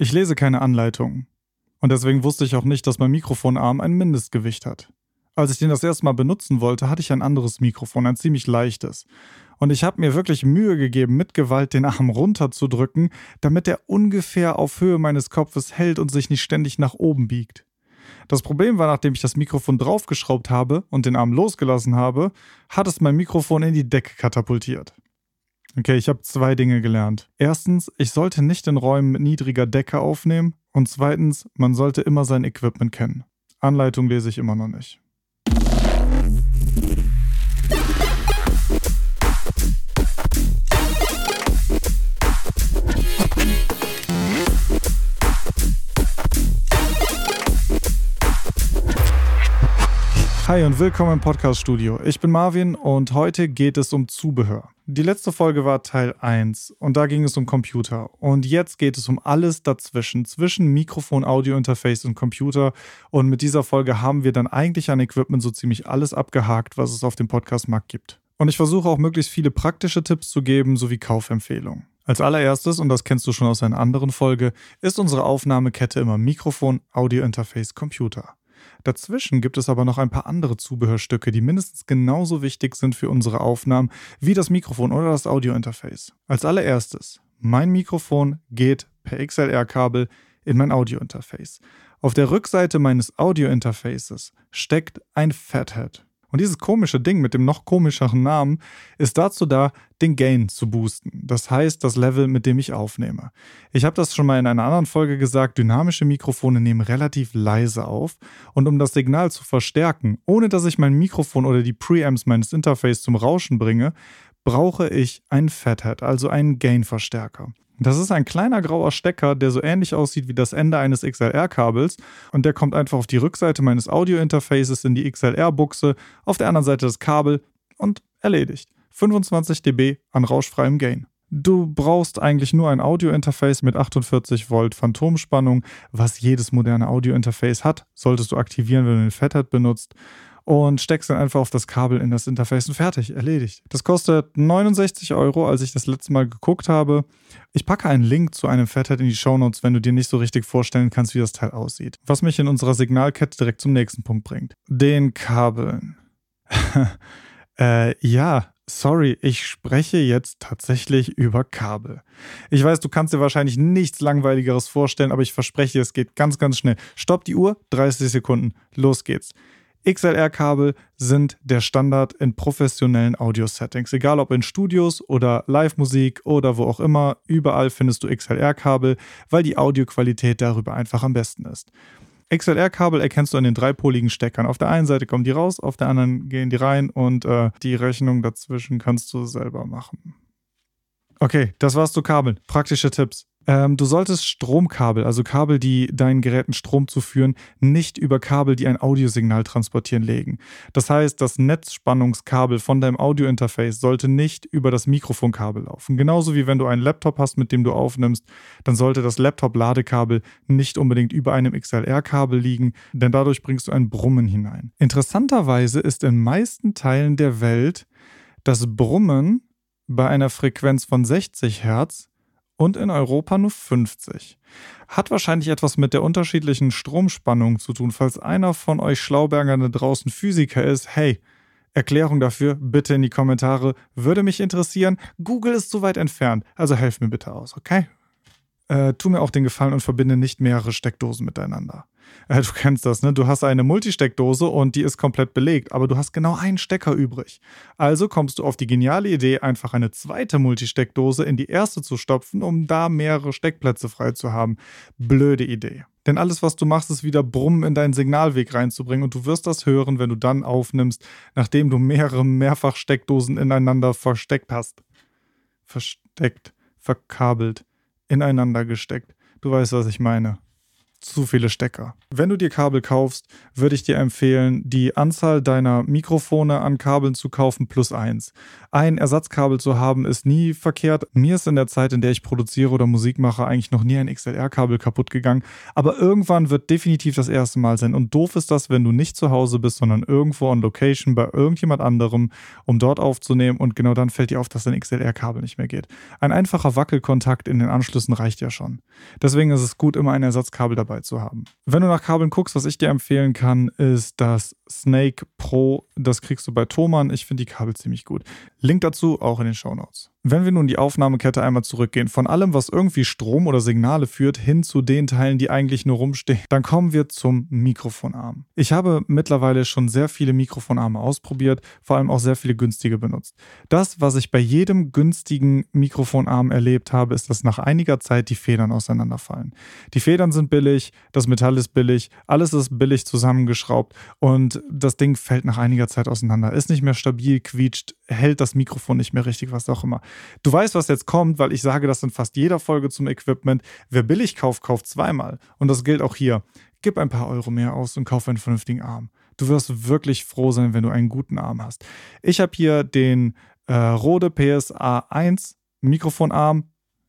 Ich lese keine Anleitungen. Und deswegen wusste ich auch nicht, dass mein Mikrofonarm ein Mindestgewicht hat. Als ich den das erste Mal benutzen wollte, hatte ich ein anderes Mikrofon, ein ziemlich leichtes. Und ich habe mir wirklich Mühe gegeben, mit Gewalt den Arm runterzudrücken, damit er ungefähr auf Höhe meines Kopfes hält und sich nicht ständig nach oben biegt. Das Problem war, nachdem ich das Mikrofon draufgeschraubt habe und den Arm losgelassen habe, hat es mein Mikrofon in die Decke katapultiert. Okay, ich habe zwei Dinge gelernt. Erstens, ich sollte nicht in Räumen mit niedriger Decke aufnehmen. Und zweitens, man sollte immer sein Equipment kennen. Anleitung lese ich immer noch nicht. Hi und willkommen im Podcast-Studio. Ich bin Marvin und heute geht es um Zubehör. Die letzte Folge war Teil 1 und da ging es um Computer. Und jetzt geht es um alles dazwischen, zwischen Mikrofon, Audio-Interface und Computer. Und mit dieser Folge haben wir dann eigentlich an Equipment so ziemlich alles abgehakt, was es auf dem Podcast-Markt gibt. Und ich versuche auch möglichst viele praktische Tipps zu geben sowie Kaufempfehlungen. Als allererstes, und das kennst du schon aus einer anderen Folge, ist unsere Aufnahmekette immer Mikrofon, Audio-Interface, Computer. Dazwischen gibt es aber noch ein paar andere Zubehörstücke, die mindestens genauso wichtig sind für unsere Aufnahmen wie das Mikrofon oder das Audiointerface. Als allererstes, mein Mikrofon geht per XLR-Kabel in mein Audiointerface. Auf der Rückseite meines Audiointerfaces steckt ein Fathead. Und dieses komische Ding mit dem noch komischeren Namen ist dazu da, den Gain zu boosten. Das heißt, das Level, mit dem ich aufnehme. Ich habe das schon mal in einer anderen Folge gesagt, dynamische Mikrofone nehmen relativ leise auf. Und um das Signal zu verstärken, ohne dass ich mein Mikrofon oder die Preamps meines Interface zum Rauschen bringe, brauche ich einen Fathead, also einen Gain-Verstärker. Das ist ein kleiner grauer Stecker, der so ähnlich aussieht wie das Ende eines XLR-Kabels und der kommt einfach auf die Rückseite meines Audio-Interfaces in die XLR-Buchse, auf der anderen Seite das Kabel und erledigt. 25 dB an rauschfreiem Gain. Du brauchst eigentlich nur ein Audio-Interface mit 48 Volt Phantomspannung, was jedes moderne Audio-Interface hat, solltest du aktivieren, wenn du den Fathead benutzt und steckst dann einfach auf das Kabel in das Interface und fertig, erledigt. Das kostet 69 Euro, als ich das letzte Mal geguckt habe. Ich packe einen Link zu einem Fathead in die Shownotes, wenn du dir nicht so richtig vorstellen kannst, wie das Teil aussieht. Was mich in unserer Signalkette direkt zum nächsten Punkt bringt. Den Kabeln. äh, ja, sorry, ich spreche jetzt tatsächlich über Kabel. Ich weiß, du kannst dir wahrscheinlich nichts Langweiligeres vorstellen, aber ich verspreche, es geht ganz, ganz schnell. Stopp die Uhr, 30 Sekunden, los geht's. XLR-Kabel sind der Standard in professionellen Audio-Settings. Egal ob in Studios oder Live-Musik oder wo auch immer, überall findest du XLR-Kabel, weil die Audioqualität darüber einfach am besten ist. XLR-Kabel erkennst du an den dreipoligen Steckern. Auf der einen Seite kommen die raus, auf der anderen gehen die rein und äh, die Rechnung dazwischen kannst du selber machen. Okay, das war's zu Kabeln. Praktische Tipps. Ähm, du solltest Stromkabel, also Kabel, die deinen Geräten Strom zuführen, nicht über Kabel, die ein Audiosignal transportieren, legen. Das heißt, das Netzspannungskabel von deinem Audiointerface sollte nicht über das Mikrofonkabel laufen. Genauso wie wenn du einen Laptop hast, mit dem du aufnimmst, dann sollte das Laptop-Ladekabel nicht unbedingt über einem XLR-Kabel liegen, denn dadurch bringst du ein Brummen hinein. Interessanterweise ist in meisten Teilen der Welt das Brummen bei einer Frequenz von 60 Hertz und in Europa nur 50. Hat wahrscheinlich etwas mit der unterschiedlichen Stromspannung zu tun. Falls einer von euch Schlaubergern da draußen Physiker ist, hey, Erklärung dafür bitte in die Kommentare. Würde mich interessieren. Google ist zu weit entfernt. Also helf mir bitte aus, okay? Äh, tu mir auch den Gefallen und verbinde nicht mehrere Steckdosen miteinander. Äh, du kennst das, ne? Du hast eine Multisteckdose und die ist komplett belegt, aber du hast genau einen Stecker übrig. Also kommst du auf die geniale Idee, einfach eine zweite Multisteckdose in die erste zu stopfen, um da mehrere Steckplätze frei zu haben. Blöde Idee. Denn alles, was du machst, ist wieder Brummen in deinen Signalweg reinzubringen und du wirst das hören, wenn du dann aufnimmst, nachdem du mehrere Mehrfachsteckdosen ineinander versteckt hast. Versteckt, verkabelt, ineinander gesteckt. Du weißt, was ich meine. Zu viele Stecker. Wenn du dir Kabel kaufst, würde ich dir empfehlen, die Anzahl deiner Mikrofone an Kabeln zu kaufen plus eins. Ein Ersatzkabel zu haben ist nie verkehrt. Mir ist in der Zeit, in der ich produziere oder Musik mache, eigentlich noch nie ein XLR-Kabel kaputt gegangen. Aber irgendwann wird definitiv das erste Mal sein. Und doof ist das, wenn du nicht zu Hause bist, sondern irgendwo on Location bei irgendjemand anderem, um dort aufzunehmen. Und genau dann fällt dir auf, dass dein XLR-Kabel nicht mehr geht. Ein einfacher Wackelkontakt in den Anschlüssen reicht ja schon. Deswegen ist es gut, immer ein Ersatzkabel dabei dabei zu haben. Wenn du nach Kabeln guckst, was ich dir empfehlen kann, ist das Snake Pro. Das kriegst du bei Thomann. Ich finde die Kabel ziemlich gut. Link dazu auch in den Show Notes. Wenn wir nun die Aufnahmekette einmal zurückgehen, von allem, was irgendwie Strom oder Signale führt, hin zu den Teilen, die eigentlich nur rumstehen, dann kommen wir zum Mikrofonarm. Ich habe mittlerweile schon sehr viele Mikrofonarme ausprobiert, vor allem auch sehr viele günstige benutzt. Das, was ich bei jedem günstigen Mikrofonarm erlebt habe, ist, dass nach einiger Zeit die Federn auseinanderfallen. Die Federn sind billig, das Metall ist billig, alles ist billig zusammengeschraubt und das Ding fällt nach einiger Zeit auseinander, ist nicht mehr stabil, quietscht, hält das Mikrofon nicht mehr richtig, was auch immer. Du weißt, was jetzt kommt, weil ich sage das in fast jeder Folge zum Equipment. Wer billig kauft, kauft zweimal. Und das gilt auch hier. Gib ein paar Euro mehr aus und kauf einen vernünftigen Arm. Du wirst wirklich froh sein, wenn du einen guten Arm hast. Ich habe hier den äh, Rode PSA 1 Mikrofonarm.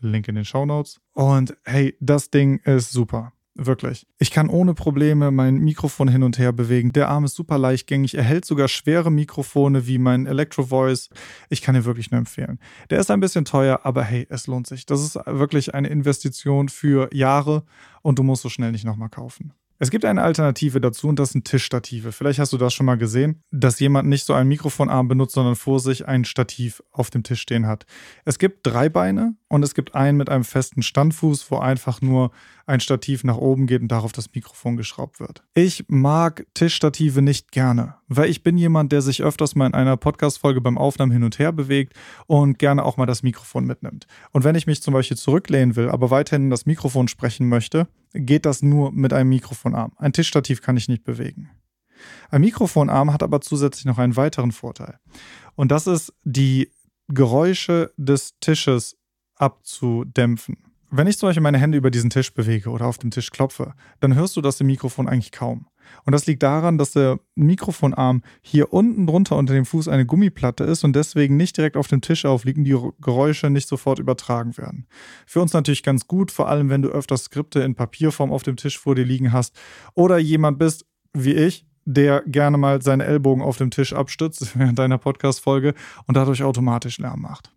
Link in den Show Notes. Und hey, das Ding ist super. Wirklich. Ich kann ohne Probleme mein Mikrofon hin und her bewegen. Der Arm ist super leichtgängig. Er hält sogar schwere Mikrofone wie mein Electro Voice. Ich kann ihn wirklich nur empfehlen. Der ist ein bisschen teuer, aber hey, es lohnt sich. Das ist wirklich eine Investition für Jahre und du musst so schnell nicht nochmal kaufen. Es gibt eine Alternative dazu und das sind Tischstative. Vielleicht hast du das schon mal gesehen, dass jemand nicht so einen Mikrofonarm benutzt, sondern vor sich ein Stativ auf dem Tisch stehen hat. Es gibt drei Beine und es gibt einen mit einem festen Standfuß, wo einfach nur ein Stativ nach oben geht und darauf das Mikrofon geschraubt wird. Ich mag Tischstative nicht gerne, weil ich bin jemand, der sich öfters mal in einer Podcast-Folge beim Aufnahmen hin und her bewegt und gerne auch mal das Mikrofon mitnimmt. Und wenn ich mich zum Beispiel zurücklehnen will, aber weiterhin das Mikrofon sprechen möchte, geht das nur mit einem Mikrofonarm. Ein Tischstativ kann ich nicht bewegen. Ein Mikrofonarm hat aber zusätzlich noch einen weiteren Vorteil. Und das ist, die Geräusche des Tisches abzudämpfen. Wenn ich zum Beispiel meine Hände über diesen Tisch bewege oder auf dem Tisch klopfe, dann hörst du das im Mikrofon eigentlich kaum. Und das liegt daran, dass der Mikrofonarm hier unten drunter unter dem Fuß eine Gummiplatte ist und deswegen nicht direkt auf dem Tisch aufliegt und die Geräusche nicht sofort übertragen werden. Für uns natürlich ganz gut, vor allem wenn du öfters Skripte in Papierform auf dem Tisch vor dir liegen hast oder jemand bist wie ich, der gerne mal seine Ellbogen auf dem Tisch abstützt während deiner Podcast-Folge und dadurch automatisch Lärm macht.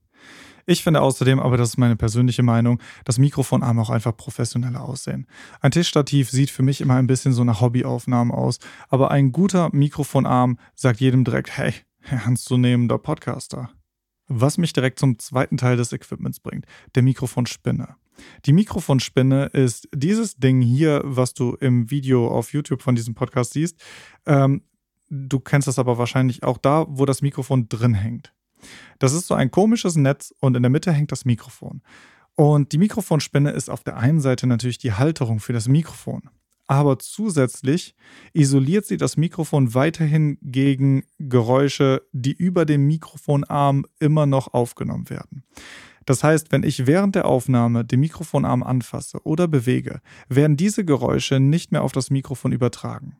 Ich finde außerdem, aber das ist meine persönliche Meinung, dass Mikrofonarme auch einfach professioneller aussehen. Ein Tischstativ sieht für mich immer ein bisschen so nach Hobbyaufnahmen aus, aber ein guter Mikrofonarm sagt jedem direkt, hey, ernstzunehmender Podcaster. Was mich direkt zum zweiten Teil des Equipments bringt, der Mikrofonspinne. Die Mikrofonspinne ist dieses Ding hier, was du im Video auf YouTube von diesem Podcast siehst. Ähm, du kennst das aber wahrscheinlich auch da, wo das Mikrofon drin hängt. Das ist so ein komisches Netz und in der Mitte hängt das Mikrofon. Und die Mikrofonspinne ist auf der einen Seite natürlich die Halterung für das Mikrofon. Aber zusätzlich isoliert sie das Mikrofon weiterhin gegen Geräusche, die über dem Mikrofonarm immer noch aufgenommen werden. Das heißt, wenn ich während der Aufnahme den Mikrofonarm anfasse oder bewege, werden diese Geräusche nicht mehr auf das Mikrofon übertragen.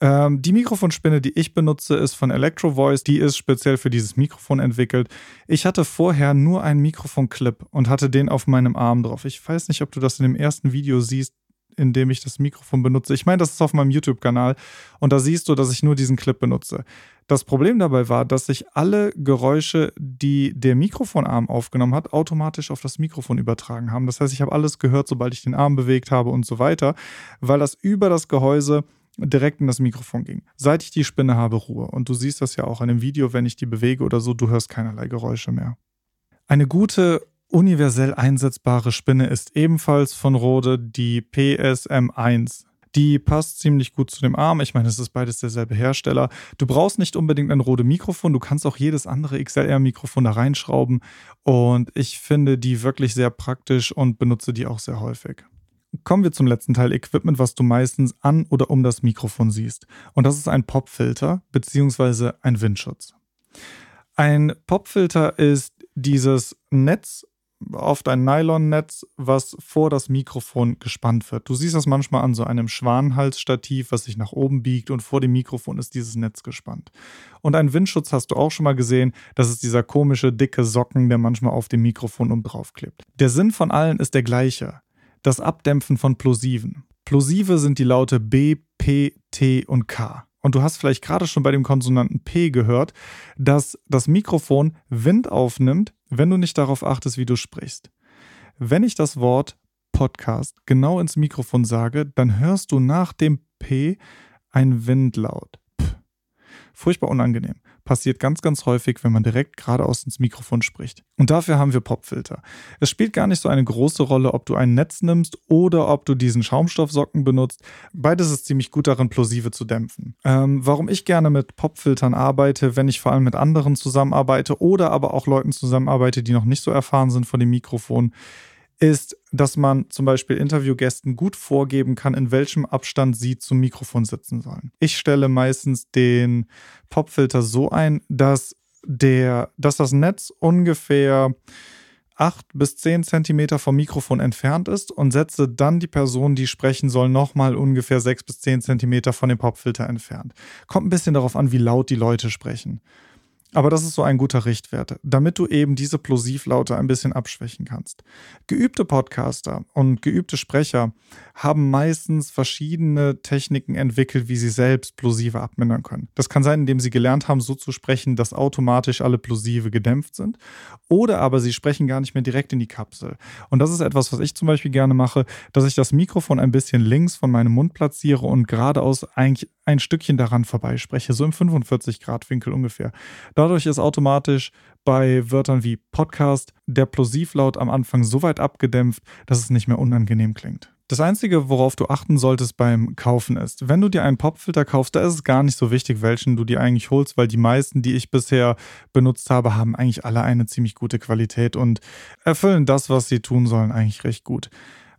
Ähm, die Mikrofonspinne, die ich benutze, ist von Electro Voice. Die ist speziell für dieses Mikrofon entwickelt. Ich hatte vorher nur einen Mikrofonclip und hatte den auf meinem Arm drauf. Ich weiß nicht, ob du das in dem ersten Video siehst, in dem ich das Mikrofon benutze. Ich meine, das ist auf meinem YouTube-Kanal und da siehst du, dass ich nur diesen Clip benutze. Das Problem dabei war, dass sich alle Geräusche, die der Mikrofonarm aufgenommen hat, automatisch auf das Mikrofon übertragen haben. Das heißt, ich habe alles gehört, sobald ich den Arm bewegt habe und so weiter, weil das über das Gehäuse direkt in das Mikrofon ging. Seit ich die Spinne habe, Ruhe. Und du siehst das ja auch in dem Video, wenn ich die bewege oder so, du hörst keinerlei Geräusche mehr. Eine gute, universell einsetzbare Spinne ist ebenfalls von Rode die PSM1. Die passt ziemlich gut zu dem Arm. Ich meine, es ist beides derselbe Hersteller. Du brauchst nicht unbedingt ein Rode Mikrofon. Du kannst auch jedes andere XLR-Mikrofon da reinschrauben. Und ich finde die wirklich sehr praktisch und benutze die auch sehr häufig. Kommen wir zum letzten Teil Equipment, was du meistens an oder um das Mikrofon siehst. Und das ist ein Popfilter bzw. ein Windschutz. Ein Popfilter ist dieses Netz, oft ein Nylonnetz, was vor das Mikrofon gespannt wird. Du siehst das manchmal an so einem Schwanenhalsstativ, was sich nach oben biegt und vor dem Mikrofon ist dieses Netz gespannt. Und einen Windschutz hast du auch schon mal gesehen. Das ist dieser komische, dicke Socken, der manchmal auf dem Mikrofon um drauf klebt. Der Sinn von allen ist der gleiche. Das Abdämpfen von Plosiven. Plosive sind die Laute B, P, T und K. Und du hast vielleicht gerade schon bei dem Konsonanten P gehört, dass das Mikrofon Wind aufnimmt, wenn du nicht darauf achtest, wie du sprichst. Wenn ich das Wort Podcast genau ins Mikrofon sage, dann hörst du nach dem P ein Windlaut. Pff. Furchtbar unangenehm passiert ganz, ganz häufig, wenn man direkt geradeaus ins Mikrofon spricht. Und dafür haben wir Popfilter. Es spielt gar nicht so eine große Rolle, ob du ein Netz nimmst oder ob du diesen Schaumstoffsocken benutzt. Beides ist ziemlich gut darin, Plosive zu dämpfen. Ähm, warum ich gerne mit Popfiltern arbeite, wenn ich vor allem mit anderen zusammenarbeite oder aber auch Leuten zusammenarbeite, die noch nicht so erfahren sind von dem Mikrofon, ist, dass man zum Beispiel Interviewgästen gut vorgeben kann, in welchem Abstand sie zum Mikrofon sitzen sollen. Ich stelle meistens den Popfilter so ein, dass, der, dass das Netz ungefähr 8 bis 10 Zentimeter vom Mikrofon entfernt ist und setze dann die Person, die sprechen soll, nochmal ungefähr 6 bis 10 Zentimeter von dem Popfilter entfernt. Kommt ein bisschen darauf an, wie laut die Leute sprechen. Aber das ist so ein guter Richtwert, damit du eben diese Plosivlaute ein bisschen abschwächen kannst. Geübte Podcaster und geübte Sprecher haben meistens verschiedene Techniken entwickelt, wie sie selbst Plosive abmindern können. Das kann sein, indem sie gelernt haben, so zu sprechen, dass automatisch alle Plosive gedämpft sind. Oder aber sie sprechen gar nicht mehr direkt in die Kapsel. Und das ist etwas, was ich zum Beispiel gerne mache, dass ich das Mikrofon ein bisschen links von meinem Mund platziere und geradeaus eigentlich ein Stückchen daran vorbeispreche, so im 45 Grad Winkel ungefähr. Dadurch ist automatisch bei Wörtern wie Podcast der Plosivlaut am Anfang so weit abgedämpft, dass es nicht mehr unangenehm klingt. Das Einzige, worauf du achten solltest beim Kaufen ist, wenn du dir einen Popfilter kaufst, da ist es gar nicht so wichtig, welchen du dir eigentlich holst, weil die meisten, die ich bisher benutzt habe, haben eigentlich alle eine ziemlich gute Qualität und erfüllen das, was sie tun sollen, eigentlich recht gut.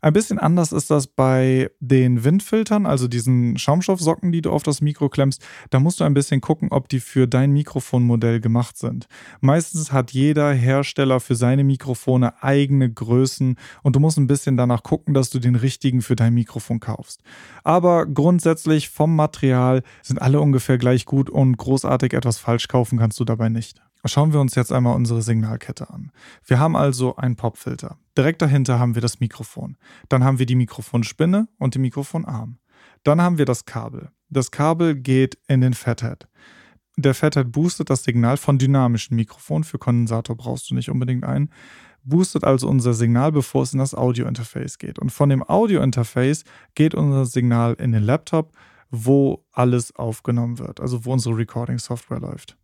Ein bisschen anders ist das bei den Windfiltern, also diesen Schaumstoffsocken, die du auf das Mikro klemmst. Da musst du ein bisschen gucken, ob die für dein Mikrofonmodell gemacht sind. Meistens hat jeder Hersteller für seine Mikrofone eigene Größen und du musst ein bisschen danach gucken, dass du den richtigen für dein Mikrofon kaufst. Aber grundsätzlich vom Material sind alle ungefähr gleich gut und großartig etwas falsch kaufen kannst du dabei nicht. Schauen wir uns jetzt einmal unsere Signalkette an. Wir haben also einen Popfilter. Direkt dahinter haben wir das Mikrofon. Dann haben wir die Mikrofonspinne und den Mikrofonarm. Dann haben wir das Kabel. Das Kabel geht in den Fathead. Der Fathead boostet das Signal von dynamischen Mikrofon. Für Kondensator brauchst du nicht unbedingt einen. Boostet also unser Signal, bevor es in das Audio-Interface geht. Und von dem Audio-Interface geht unser Signal in den Laptop, wo alles aufgenommen wird, also wo unsere Recording-Software läuft.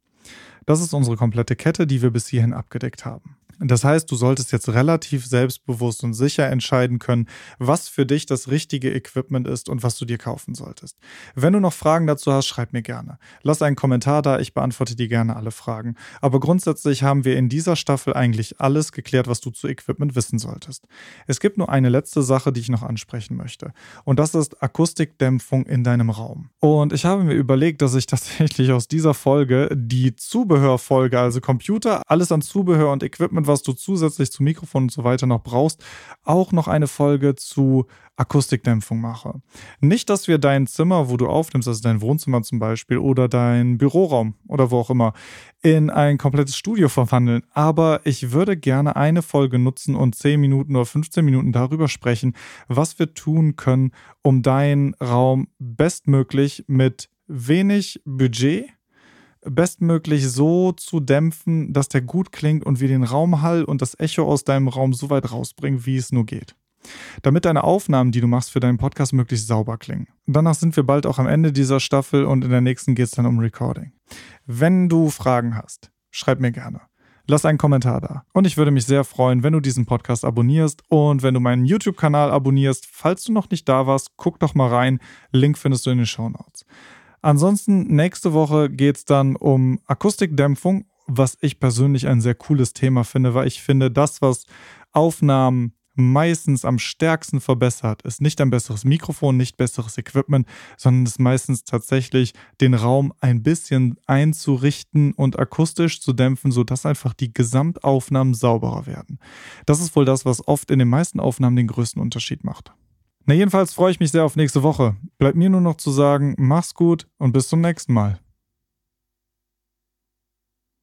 Das ist unsere komplette Kette, die wir bis hierhin abgedeckt haben. Das heißt, du solltest jetzt relativ selbstbewusst und sicher entscheiden können, was für dich das richtige Equipment ist und was du dir kaufen solltest. Wenn du noch Fragen dazu hast, schreib mir gerne. Lass einen Kommentar da, ich beantworte dir gerne alle Fragen. Aber grundsätzlich haben wir in dieser Staffel eigentlich alles geklärt, was du zu Equipment wissen solltest. Es gibt nur eine letzte Sache, die ich noch ansprechen möchte. Und das ist Akustikdämpfung in deinem Raum. Und ich habe mir überlegt, dass ich tatsächlich aus dieser Folge die Zubehörfolge, also Computer, alles an Zubehör und Equipment, was was du zusätzlich zu Mikrofon und so weiter noch brauchst, auch noch eine Folge zu Akustikdämpfung mache. Nicht, dass wir dein Zimmer, wo du aufnimmst, also dein Wohnzimmer zum Beispiel oder dein Büroraum oder wo auch immer, in ein komplettes Studio verwandeln, aber ich würde gerne eine Folge nutzen und 10 Minuten oder 15 Minuten darüber sprechen, was wir tun können, um deinen Raum bestmöglich mit wenig Budget bestmöglich so zu dämpfen, dass der gut klingt und wir den Raumhall und das Echo aus deinem Raum so weit rausbringen, wie es nur geht. Damit deine Aufnahmen, die du machst für deinen Podcast, möglichst sauber klingen. danach sind wir bald auch am Ende dieser Staffel und in der nächsten geht es dann um Recording. Wenn du Fragen hast, schreib mir gerne. Lass einen Kommentar da. Und ich würde mich sehr freuen, wenn du diesen Podcast abonnierst und wenn du meinen YouTube-Kanal abonnierst. Falls du noch nicht da warst, guck doch mal rein. Link findest du in den Show Notes. Ansonsten, nächste Woche geht es dann um Akustikdämpfung, was ich persönlich ein sehr cooles Thema finde, weil ich finde, das, was Aufnahmen meistens am stärksten verbessert, ist nicht ein besseres Mikrofon, nicht besseres Equipment, sondern ist meistens tatsächlich den Raum ein bisschen einzurichten und akustisch zu dämpfen, sodass einfach die Gesamtaufnahmen sauberer werden. Das ist wohl das, was oft in den meisten Aufnahmen den größten Unterschied macht. Na, jedenfalls freue ich mich sehr auf nächste Woche. Bleibt mir nur noch zu sagen, mach's gut und bis zum nächsten Mal.